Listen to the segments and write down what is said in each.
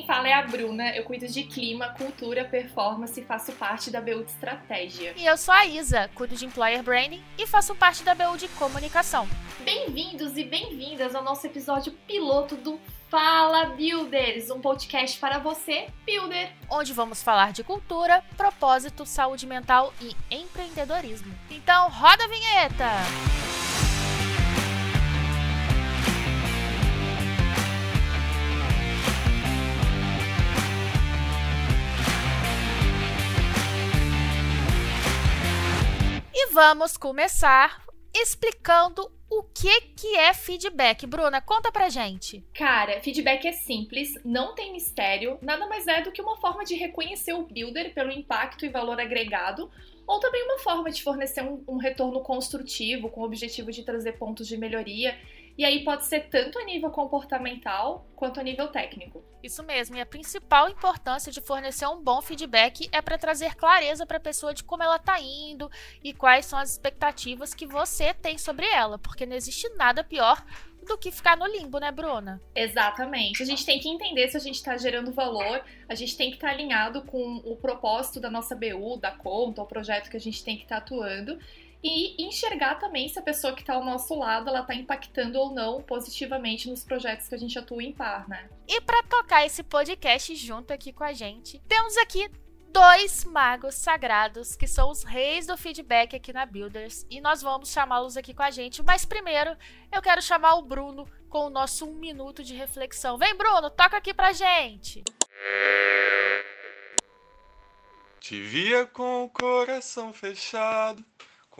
quem fala é a Bruna, eu cuido de clima, cultura, performance e faço parte da BU de estratégia. E eu sou a Isa, cuido de employer branding e faço parte da BU de comunicação. Bem-vindos e bem-vindas ao nosso episódio piloto do Fala Builders, um podcast para você, builder, onde vamos falar de cultura, propósito, saúde mental e empreendedorismo. Então, roda a vinheta! E vamos começar explicando o que, que é feedback. Bruna, conta pra gente. Cara, feedback é simples, não tem mistério, nada mais é do que uma forma de reconhecer o builder pelo impacto e valor agregado, ou também uma forma de fornecer um, um retorno construtivo com o objetivo de trazer pontos de melhoria e aí pode ser tanto a nível comportamental quanto a nível técnico. Isso mesmo, e a principal importância de fornecer um bom feedback é para trazer clareza para a pessoa de como ela está indo e quais são as expectativas que você tem sobre ela, porque não existe nada pior do que ficar no limbo, né, Bruna? Exatamente. A gente tem que entender se a gente está gerando valor, a gente tem que estar tá alinhado com o propósito da nossa BU, da conta, o projeto que a gente tem que estar tá atuando e enxergar também se a pessoa que está ao nosso lado ela está impactando ou não positivamente nos projetos que a gente atua em par, né? E para tocar esse podcast junto aqui com a gente, temos aqui dois magos sagrados que são os reis do feedback aqui na Builders e nós vamos chamá-los aqui com a gente. Mas primeiro eu quero chamar o Bruno com o nosso um minuto de reflexão. Vem, Bruno, toca aqui pra gente. Te via com o coração fechado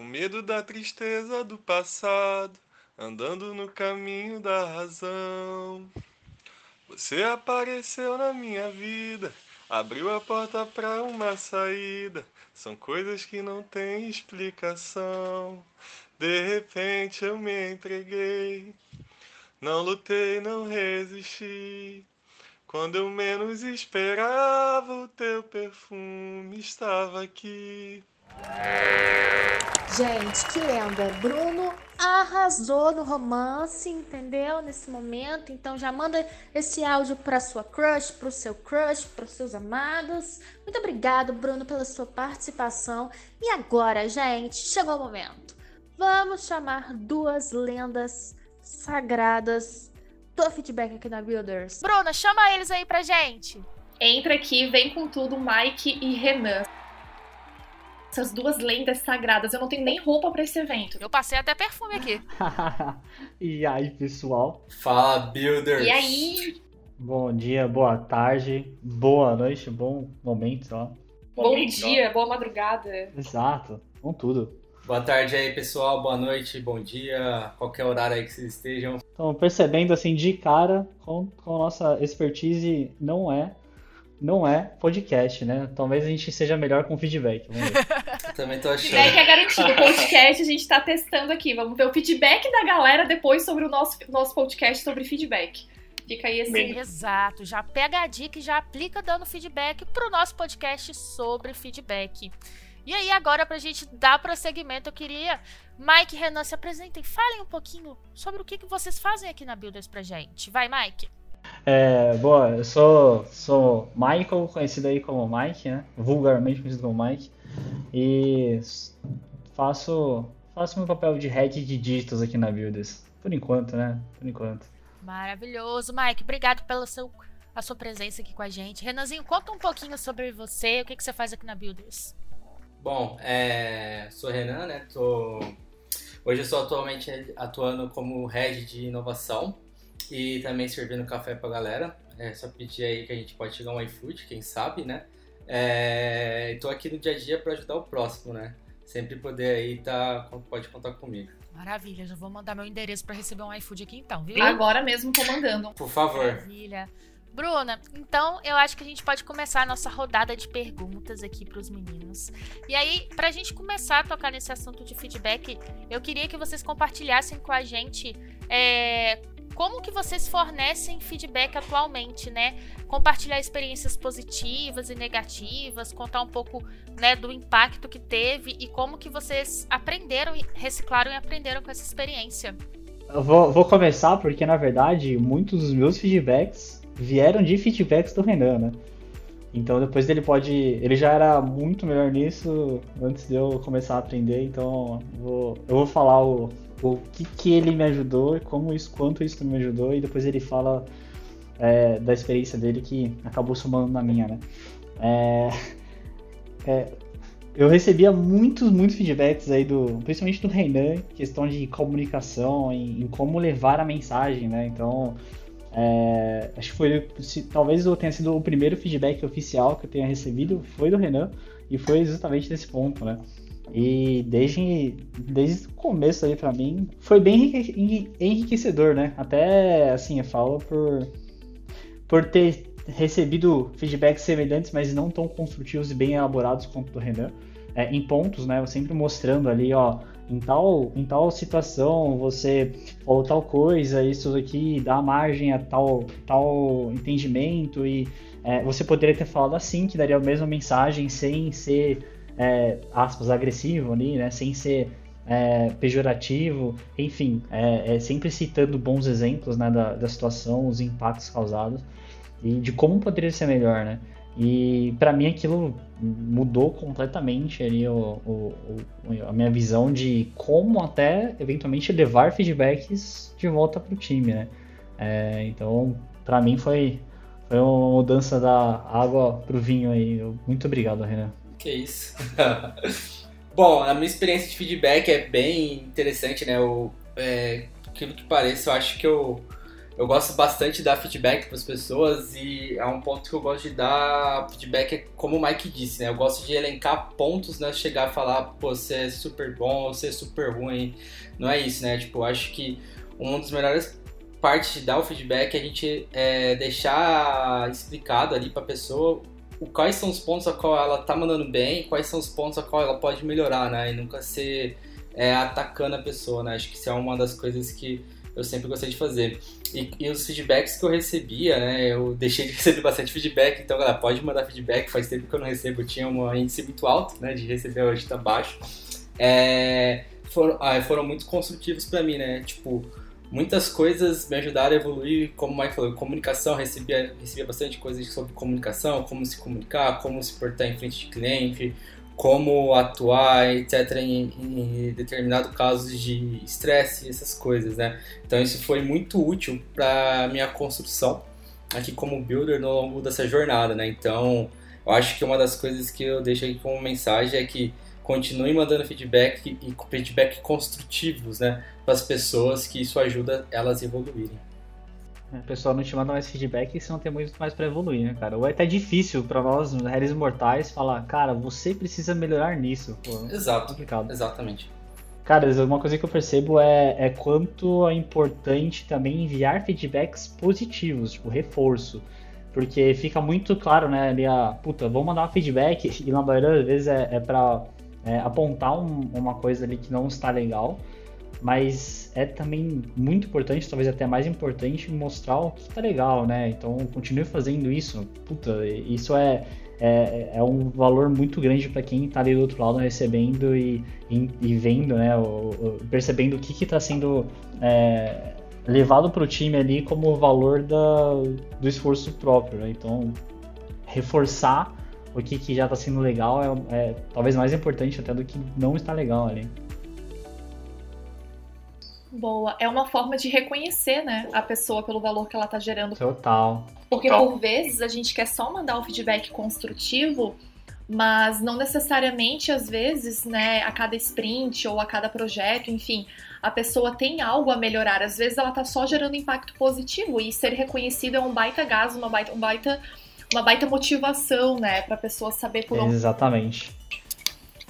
com medo da tristeza do passado, andando no caminho da razão. Você apareceu na minha vida, abriu a porta para uma saída. São coisas que não têm explicação. De repente eu me entreguei, não lutei, não resisti. Quando eu menos esperava, o teu perfume estava aqui. Gente, que lenda. Bruno arrasou no romance, entendeu? Nesse momento. Então já manda esse áudio para sua crush, para o seu crush, para os seus amados. Muito obrigado, Bruno, pela sua participação. E agora, gente, chegou o momento. Vamos chamar duas lendas sagradas do feedback aqui na Builders. Bruna, chama eles aí pra gente. Entra aqui, vem com tudo, Mike e Renan essas duas lendas sagradas. Eu não tenho nem roupa para esse evento. Eu passei até perfume aqui. e aí, pessoal? Fala, Builders! E aí? Bom dia, boa tarde, boa noite, bom momento, ó. Bom, bom dia, ó. boa madrugada. Exato, com tudo. Boa tarde aí, pessoal. Boa noite, bom dia, qualquer horário aí que vocês estejam. Então, percebendo assim de cara, com, com a nossa expertise, não é não é podcast, né? Talvez a gente seja melhor com feedback. Também tô achando. Feedback é garantido. O podcast a gente tá testando aqui. Vamos ver o feedback da galera depois sobre o nosso, nosso podcast sobre feedback. Fica aí assim. Exato. Já pega a dica e já aplica dando feedback pro nosso podcast sobre feedback. E aí, agora, pra gente dar prosseguimento, eu queria. Mike e Renan, se apresentem, falem um pouquinho sobre o que, que vocês fazem aqui na Builders pra gente. Vai, Mike. É, boa, eu sou, sou Michael, conhecido aí como Mike, né? Vulgarmente conhecido como Mike. E faço, faço meu papel de head de dígitos aqui na Builders. Por enquanto, né? Por enquanto. Maravilhoso, Mike. Obrigado pela seu, a sua presença aqui com a gente. Renanzinho, conta um pouquinho sobre você, o que, que você faz aqui na Builders. Bom, é, sou Renan, né? Tô, hoje eu estou atualmente atuando como head de inovação e também servindo café pra galera. É só pedir aí que a gente pode chegar um iFood, quem sabe, né? É, tô aqui no dia a dia para ajudar o próximo, né? Sempre poder aí tá, pode contar comigo. Maravilha, já vou mandar meu endereço para receber um iFood aqui então, viu? Agora mesmo tô mandando. Por favor. Maravilha. Bruna, então eu acho que a gente pode começar a nossa rodada de perguntas aqui para os meninos. E aí, para a gente começar a tocar nesse assunto de feedback, eu queria que vocês compartilhassem com a gente é, como que vocês fornecem feedback atualmente, né? Compartilhar experiências positivas e negativas, contar um pouco né, do impacto que teve e como que vocês aprenderam, reciclaram e aprenderam com essa experiência. Eu vou, vou começar porque, na verdade, muitos dos meus feedbacks vieram de feedbacks do Renan, né? Então depois ele pode. Ele já era muito melhor nisso antes de eu começar a aprender, então vou, eu vou falar o, o que, que ele me ajudou e como isso, quanto isso me ajudou, e depois ele fala é, da experiência dele que acabou somando na minha, né? É, é, eu recebia muitos, muitos feedbacks aí do, principalmente do Renan, questão de comunicação, em, em como levar a mensagem, né? Então, é, acho que foi, se, talvez eu tenha sido o primeiro feedback oficial que eu tenha recebido, foi do Renan, e foi justamente nesse ponto, né? E desde, desde o começo aí para mim, foi bem enriquecedor, né? Até, assim, eu falo por, por ter recebido feedbacks semelhantes, mas não tão construtivos e bem elaborados quanto do Renan, é, em pontos, né? Eu sempre mostrando ali, ó, em tal, em tal situação você falou tal coisa, isso aqui dá margem a tal, tal entendimento e é, você poderia ter falado assim, que daria a mesma mensagem sem ser, é, aspas, agressivo ali, né? Sem ser é, pejorativo, enfim, é, é, sempre citando bons exemplos né, da, da situação, os impactos causados e de como poderia ser melhor, né? E para mim aquilo mudou completamente ali o, o, o, a minha visão de como até eventualmente levar feedbacks de volta para o time, né? É, então, para mim foi, foi uma mudança da água para o vinho aí. Muito obrigado, Renan. Que isso. Bom, a minha experiência de feedback é bem interessante, né? O, é, aquilo que pareça, eu acho que eu eu gosto bastante de dar feedback para as pessoas e é um ponto que eu gosto de dar feedback, é como o Mike disse, né? Eu gosto de elencar pontos, né? Chegar a falar, pô, você é super bom, você é super ruim. Não é isso, né? Tipo, acho que uma das melhores partes de dar o feedback é a gente é, deixar explicado ali para a pessoa o, quais são os pontos a qual ela tá mandando bem, quais são os pontos a qual ela pode melhorar, né? E nunca ser é, atacando a pessoa, né? Acho que isso é uma das coisas que eu sempre gostei de fazer. E, e, os feedbacks que eu recebia, né? Eu deixei de receber bastante feedback, então galera, pode mandar feedback, faz tempo que eu não recebo, eu tinha um índice muito alto, né? De receber, hoje tá baixo. É, foram, ah, foram muito construtivos para mim, né? Tipo, muitas coisas me ajudaram a evoluir, como o Mike falou, comunicação, recebia, recebia bastante coisas sobre comunicação, como se comunicar, como se portar em frente de cliente, como atuar, etc., em, em determinado casos de estresse, essas coisas, né? Então isso foi muito útil para minha construção aqui como builder no longo dessa jornada, né? Então eu acho que uma das coisas que eu deixo aqui como mensagem é que continue mandando feedback e feedback construtivos, né, para as pessoas, que isso ajuda elas a evoluírem. O pessoal não te manda mais feedback e você não tem muito mais para evoluir, né, cara? Ou é até difícil para nós, réis mortais, falar, cara, você precisa melhorar nisso. Pô, Exato. É complicado. Exatamente. Cara, uma coisa que eu percebo é, é quanto é importante também enviar feedbacks positivos, tipo, reforço. Porque fica muito claro, né, ali a, puta, vou mandar um feedback e na maioria das vezes é, é pra é, apontar um, uma coisa ali que não está legal mas é também muito importante, talvez até mais importante, mostrar o que tá legal, né? Então continue fazendo isso. Puta, isso é, é, é um valor muito grande para quem tá ali do outro lado recebendo e, e, e vendo, né? O, o, percebendo o que que tá sendo é, levado para o time ali como valor da, do esforço próprio, né? Então reforçar o que, que já está sendo legal é, é talvez mais importante até do que não está legal ali. Boa. É uma forma de reconhecer, né, a pessoa pelo valor que ela tá gerando. Total. Porque por vezes a gente quer só mandar o um feedback construtivo, mas não necessariamente, às vezes, né, a cada sprint ou a cada projeto, enfim, a pessoa tem algo a melhorar. Às vezes ela tá só gerando impacto positivo e ser reconhecido é um baita gás, uma baita, um baita, uma baita motivação, né, pra pessoa saber por onde. Exatamente.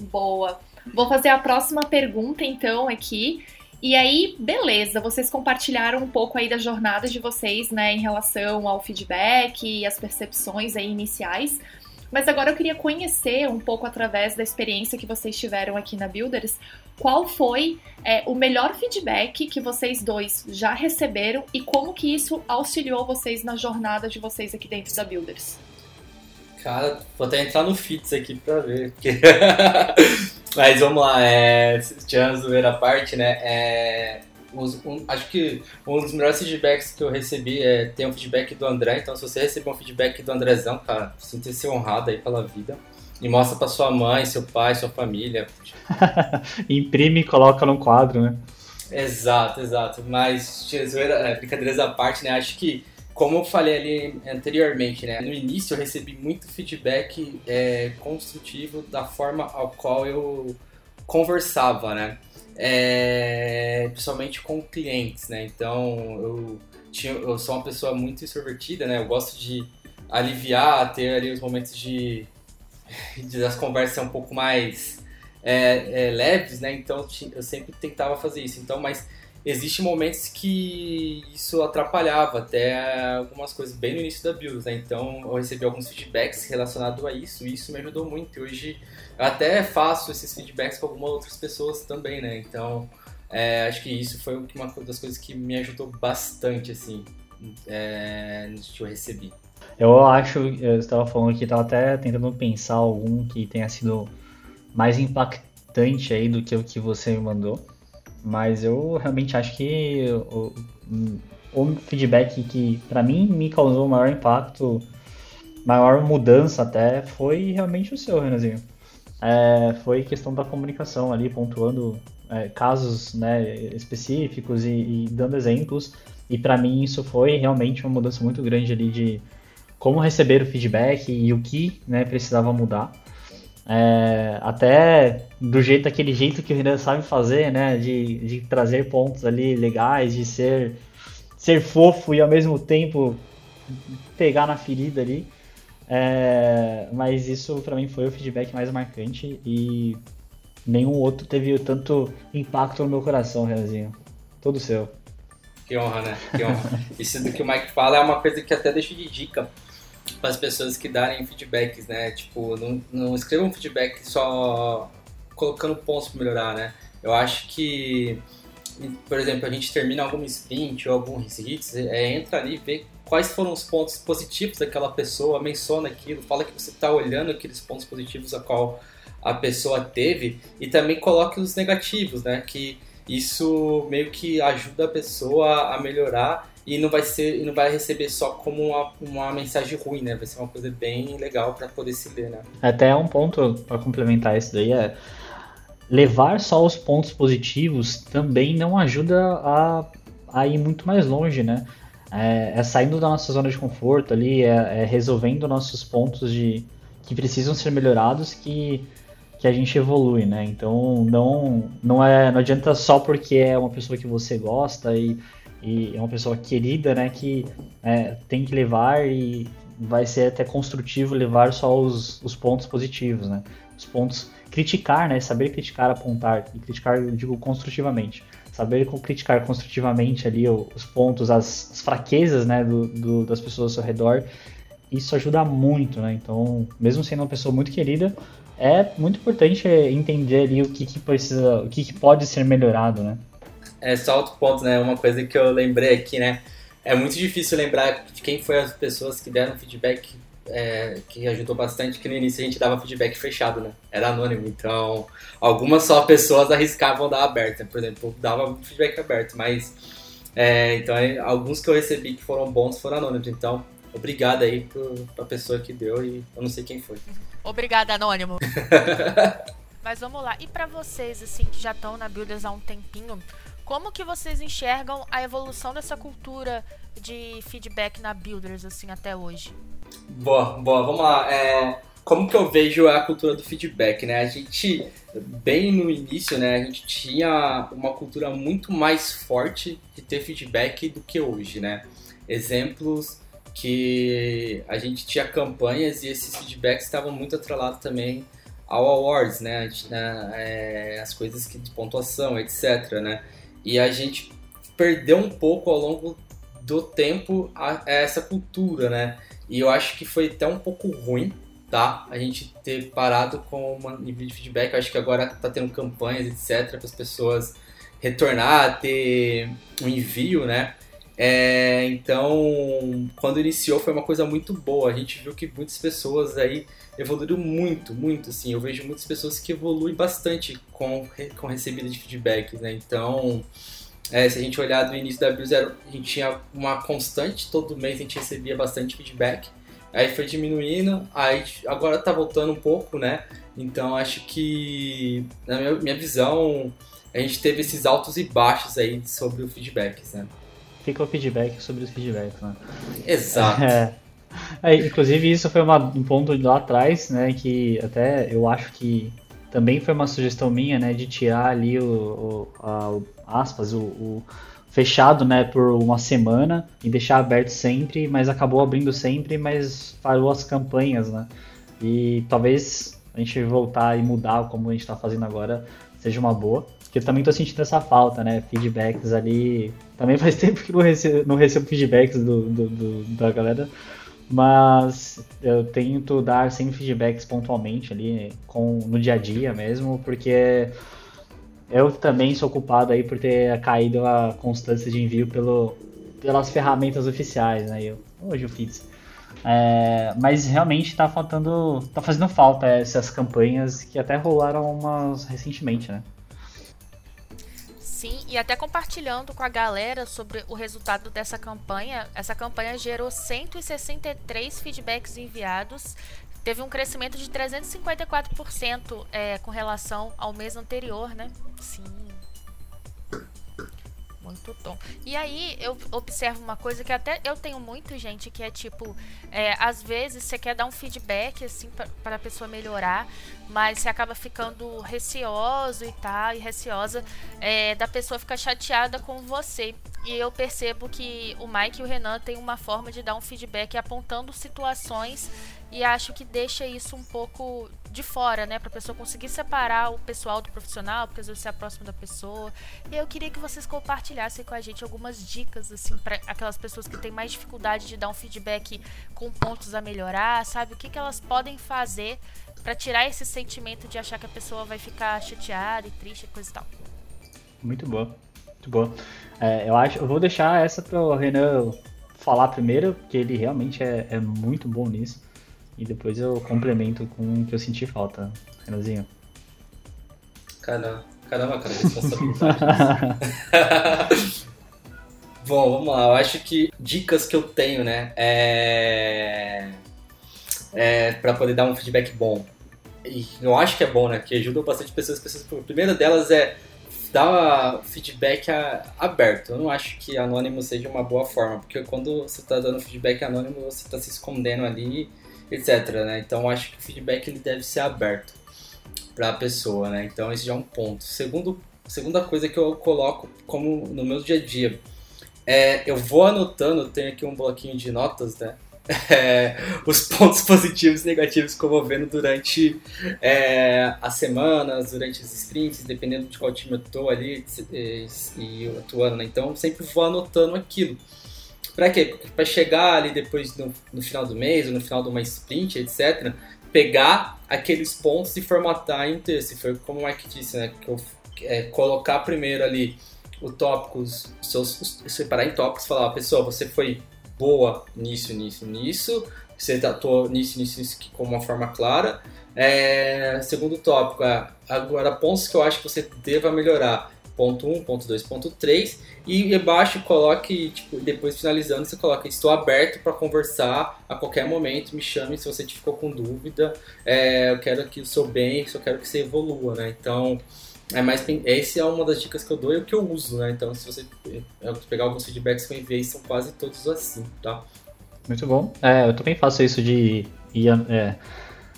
Boa. Vou fazer a próxima pergunta, então, aqui. E aí, beleza, vocês compartilharam um pouco aí da jornada de vocês, né, em relação ao feedback e as percepções aí iniciais. Mas agora eu queria conhecer um pouco através da experiência que vocês tiveram aqui na Builders, qual foi é, o melhor feedback que vocês dois já receberam e como que isso auxiliou vocês na jornada de vocês aqui dentro da Builders. Cara, vou até entrar no Fits aqui pra ver. Porque... Mas vamos lá, é, tirando zoeira a parte, né? É, um, acho que um dos melhores feedbacks que eu recebi é ter um feedback do André. Então, se você receber um feedback do Andrezão, cara, sinta-se honrado aí pela vida. E mostra pra sua mãe, seu pai, sua família. Imprime e coloca num quadro, né? Exato, exato. Mas, zoeira, é, brincadeiras à parte, né? Acho que, como eu falei ali anteriormente, né? No início eu recebi muito feedback é, construtivo da forma ao qual eu conversava, né? É, principalmente com clientes, né? Então, eu, tinha, eu sou uma pessoa muito extrovertida, né? Eu gosto de aliviar, ter ali os momentos de, de as conversas um pouco mais é, é, leves, né? Então eu sempre tentava fazer isso. Então, mas existem momentos que isso atrapalhava até algumas coisas bem no início da build, né? Então eu recebi alguns feedbacks relacionados a isso e isso me ajudou muito. E hoje eu até faço esses feedbacks com algumas outras pessoas também, né? Então é, acho que isso foi uma das coisas que me ajudou bastante, assim, é, que eu recebi. Eu acho, eu estava falando aqui, estava até tentando pensar algum que tenha sido mais impactante aí do que o que você me mandou. Mas eu realmente acho que o, o feedback que para mim me causou maior impacto, maior mudança até, foi realmente o seu, Renanzinho. É, foi questão da comunicação ali, pontuando é, casos né, específicos e, e, dando exemplos. E para mim isso foi realmente uma mudança muito grande ali de como receber o feedback e o que né, precisava mudar. É, até do jeito, aquele jeito que o Renan sabe fazer, né? De, de trazer pontos ali legais, de ser, ser fofo e ao mesmo tempo pegar na ferida ali. É, mas isso para mim foi o feedback mais marcante e nenhum outro teve tanto impacto no meu coração, Renanzinho. Todo seu. Que honra, né? Que honra. Isso do que o Mike fala é uma coisa que até deixo de dica para as pessoas que darem feedbacks, né? Tipo, não, não escrevam feedback só colocando pontos para melhorar, né? Eu acho que, por exemplo, a gente termina algum sprint ou algum hits, é, entra ali e vê quais foram os pontos positivos daquela pessoa, menciona aquilo, fala que você está olhando aqueles pontos positivos a qual a pessoa teve e também coloque os negativos, né? Que isso meio que ajuda a pessoa a melhorar e não vai ser não vai receber só como uma, uma mensagem ruim, né? Vai ser uma coisa bem legal para poder se ler, né? Até um ponto para complementar isso daí é levar só os pontos positivos também não ajuda a, a ir muito mais longe, né? É, é saindo da nossa zona de conforto ali, é, é, resolvendo nossos pontos de que precisam ser melhorados que que a gente evolui, né? Então não não é não adianta só porque é uma pessoa que você gosta e e é uma pessoa querida, né, que é, tem que levar e vai ser até construtivo levar só os, os pontos positivos, né, os pontos criticar, né, saber criticar, apontar. E criticar, eu digo construtivamente, saber criticar construtivamente ali os pontos, as, as fraquezas, né, do, do, das pessoas ao seu redor, isso ajuda muito, né, então mesmo sendo uma pessoa muito querida, é muito importante entender ali o que, que precisa, o que, que pode ser melhorado, né é só outro ponto, né? Uma coisa que eu lembrei aqui, né? É muito difícil lembrar de quem foi as pessoas que deram feedback é, que ajudou bastante, que no início a gente dava feedback fechado, né? Era anônimo, então algumas só pessoas arriscavam dar aberto, né? por exemplo, dava feedback aberto, mas é, então alguns que eu recebi que foram bons foram anônimos, então obrigado aí pro, pra pessoa que deu e eu não sei quem foi. Obrigada, anônimo. mas vamos lá, e para vocês assim que já estão na Builders há um tempinho, como que vocês enxergam a evolução dessa cultura de feedback na Builders, assim, até hoje? Boa, boa, vamos lá. É, como que eu vejo a cultura do feedback, né? A gente, bem no início, né, a gente tinha uma cultura muito mais forte de ter feedback do que hoje, né? Exemplos que a gente tinha campanhas e esses feedbacks estavam muito atrelados também ao awards, né? né é, as coisas que de pontuação, etc, né? E a gente perdeu um pouco ao longo do tempo a, a essa cultura, né? E eu acho que foi até um pouco ruim, tá? A gente ter parado com um nível de feedback. Eu acho que agora tá tendo campanhas, etc, para as pessoas retornar, ter um envio, né? É, então, quando iniciou foi uma coisa muito boa. A gente viu que muitas pessoas aí evoluíram muito, muito, assim. Eu vejo muitas pessoas que evoluem bastante com, com recebida de feedbacks, né? Então, É, se a gente olhar do início da Abril Zero, a gente tinha uma constante, todo mês a gente recebia bastante feedback. Aí foi diminuindo, aí agora tá voltando um pouco, né? Então acho que, na minha, minha visão, a gente teve esses altos e baixos aí sobre o feedback, né? Fica o feedback sobre os feedbacks, né? Exato. É. É, inclusive isso foi uma, um ponto lá atrás, né, que até eu acho que também foi uma sugestão minha, né, de tirar ali o, o, a, o aspas, o, o, fechado, né, por uma semana e deixar aberto sempre, mas acabou abrindo sempre, mas parou as campanhas, né, e talvez a gente voltar e mudar como a gente está fazendo agora seja uma boa, porque eu também tô sentindo essa falta, né, feedbacks ali, também faz tempo que não recebo, não recebo feedbacks do, do, do da galera, mas eu tento dar sempre feedbacks pontualmente ali com, no dia a dia mesmo, porque eu também sou culpado aí por ter caído a constância de envio pelo, pelas ferramentas oficiais, né? Eu, hoje eu fiz. É, mas realmente está faltando, tá fazendo falta essas campanhas que até rolaram umas recentemente, né? Sim, e até compartilhando com a galera sobre o resultado dessa campanha, essa campanha gerou 163 feedbacks enviados, teve um crescimento de 354% é, com relação ao mês anterior, né? Sim. Muito tom. E aí eu observo uma coisa que até eu tenho muito gente que é tipo, é, às vezes você quer dar um feedback assim para a pessoa melhorar, mas você acaba ficando receoso e tal, e receosa é, da pessoa ficar chateada com você. E eu percebo que o Mike e o Renan têm uma forma de dar um feedback apontando situações e acho que deixa isso um pouco de fora, né, para a pessoa conseguir separar o pessoal do profissional, porque às vezes você é próximo da pessoa. E eu queria que vocês compartilhassem com a gente algumas dicas assim para aquelas pessoas que têm mais dificuldade de dar um feedback com pontos a melhorar, sabe? O que, que elas podem fazer para tirar esse sentimento de achar que a pessoa vai ficar chateada e triste, coisa e tal. Muito boa, muito boa. É, eu acho, eu vou deixar essa para o Renan falar primeiro, porque ele realmente é, é muito bom nisso. E depois eu complemento com o que eu senti falta, Renanzinho. Caramba, caramba, cara, Bom, vamos lá. Eu acho que dicas que eu tenho, né, é, é para poder dar um feedback bom. E eu acho que é bom, né, que ajuda bastante pessoas. pessoas primeira delas é dar feedback aberto. Eu não acho que anônimo seja uma boa forma, porque quando você está dando feedback anônimo, você está se escondendo ali etc. Né? Então acho que o feedback ele deve ser aberto para a pessoa, né? Então esse já é um ponto. Segundo, segunda coisa que eu coloco como no meu dia a dia é eu vou anotando, eu tenho aqui um bloquinho de notas, né? É, os pontos positivos e negativos que eu vou vendo durante é, as semanas, durante os sprints, dependendo de qual time eu tô ali e, e atuando, né? Então sempre vou anotando aquilo. Para quê? Para chegar ali depois no, no, final do mês ou no final de uma sprint, etc., pegar aqueles pontos e formatar em texto. Foi como o Mike disse, né? Que eu, é, colocar primeiro ali o tópicos, separar em tópicos, falar, pessoal, você foi boa nisso, nisso, nisso, você atuou nisso, nisso, nisso com uma forma clara. É, segundo tópico, é, agora pontos que eu acho que você deva melhorar ponto 1, ponto 2, ponto 3 e embaixo coloque, tipo, depois finalizando, você coloca estou aberto para conversar a qualquer momento, me chame se você ficou com dúvida, é, eu quero que o seu bem, só quero que você evolua, né? Então, é mais essa é uma das dicas que eu dou e o que eu uso, né? Então, se você é, pegar alguns feedbacks que eu enviei, são quase todos assim, tá? Muito bom. É, eu também faço isso de ir, é,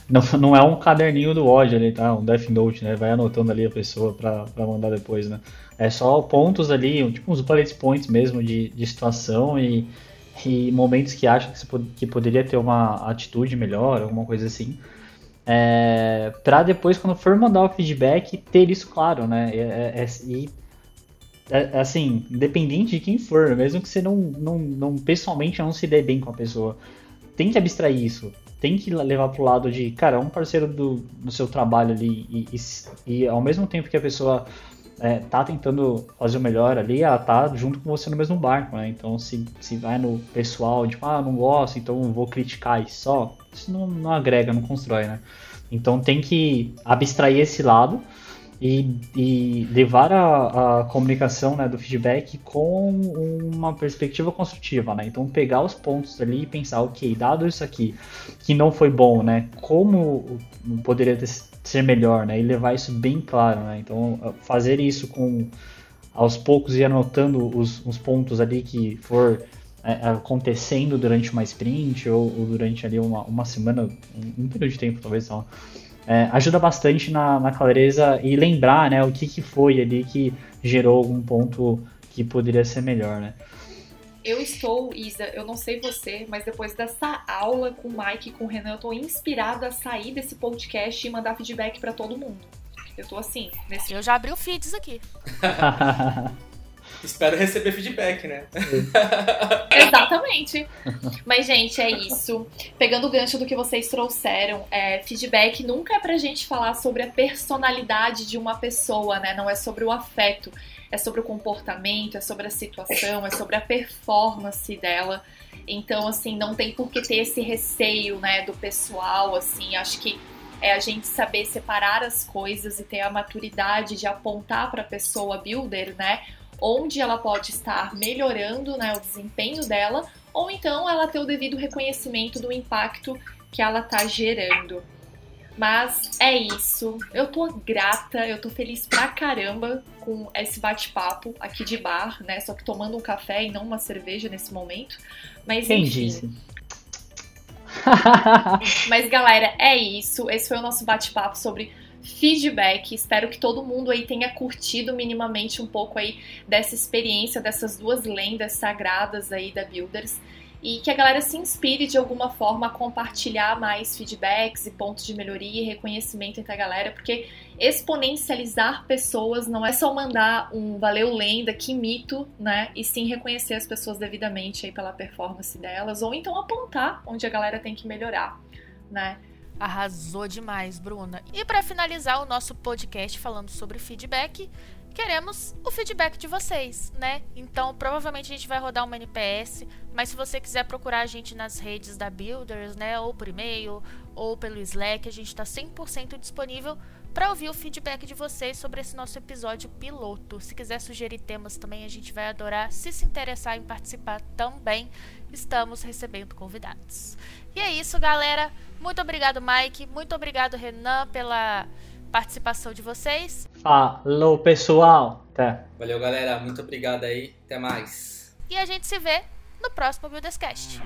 não, não é um caderninho do ódio ali, tá? Um Death Note, né? Vai anotando ali a pessoa pra, pra mandar depois, né? É só pontos ali, tipo uns bullet points mesmo de, de situação e, e momentos que acha que, você, que poderia ter uma atitude melhor, alguma coisa assim. É, para depois, quando for mandar o feedback, ter isso claro, né? É, é, é e, é, assim, independente de quem for, mesmo que você não, não, não pessoalmente não se dê bem com a pessoa, tem que abstrair isso tem que levar pro lado de, cara, é um parceiro do, do seu trabalho ali e, e, e, ao mesmo tempo que a pessoa é, tá tentando fazer o melhor ali, ela tá junto com você no mesmo barco, né? Então se, se vai no pessoal, tipo, ah, não gosto, então vou criticar e só, isso não, não agrega, não constrói, né? Então tem que abstrair esse lado e, e levar a, a comunicação né, do feedback com uma perspectiva construtiva, né? Então pegar os pontos ali e pensar, ok, dado isso aqui que não foi bom, né? Como poderia ter, ser melhor, né? E levar isso bem claro, né? Então fazer isso com aos poucos e anotando os, os pontos ali que for é, acontecendo durante uma sprint ou, ou, durante ali uma, uma semana, um, um período de tempo talvez é, ajuda bastante na, na, clareza e lembrar né, o que, que foi ali que gerou algum ponto que poderia ser melhor, né? Eu estou, Isa, eu não sei você, mas depois dessa aula com o Mike e com o Renan, eu estou inspirada a sair desse podcast e mandar feedback para todo mundo. Eu tô assim, nesse... Eu já abri o feeds aqui. Espero receber feedback, né? Exatamente. Mas, gente, é isso. Pegando o gancho do que vocês trouxeram, é, feedback nunca é pra gente falar sobre a personalidade de uma pessoa, né? Não é sobre o afeto. É sobre o comportamento, é sobre a situação, é sobre a performance dela. Então, assim, não tem por que ter esse receio, né, do pessoal, assim. Acho que é a gente saber separar as coisas e ter a maturidade de apontar para a pessoa builder, né? Onde ela pode estar melhorando né, o desempenho dela, ou então ela ter o devido reconhecimento do impacto que ela está gerando. Mas é isso. Eu tô grata, eu tô feliz pra caramba com esse bate-papo aqui de bar, né? Só que tomando um café e não uma cerveja nesse momento. Mas Quem enfim. disse? Mas galera, é isso. Esse foi o nosso bate-papo sobre feedback. Espero que todo mundo aí tenha curtido minimamente um pouco aí dessa experiência dessas duas lendas sagradas aí da Builders e que a galera se inspire de alguma forma a compartilhar mais feedbacks e pontos de melhoria e reconhecimento entre a galera, porque exponencializar pessoas não é só mandar um valeu lenda, que mito, né? E sim reconhecer as pessoas devidamente aí pela performance delas, ou então apontar onde a galera tem que melhorar, né? Arrasou demais, Bruna. E para finalizar o nosso podcast falando sobre feedback, queremos o feedback de vocês, né? Então, provavelmente a gente vai rodar uma NPS, mas se você quiser procurar a gente nas redes da Builders, né, ou por e-mail, ou pelo Slack, a gente está 100% disponível para ouvir o feedback de vocês sobre esse nosso episódio piloto. Se quiser sugerir temas também, a gente vai adorar. Se se interessar em participar também, estamos recebendo convidados. E é isso, galera. Muito obrigado, Mike. Muito obrigado, Renan, pela participação de vocês. Falou, pessoal. Tá. Valeu, galera. Muito obrigado aí. Até mais. E a gente se vê no próximo Builders Cast.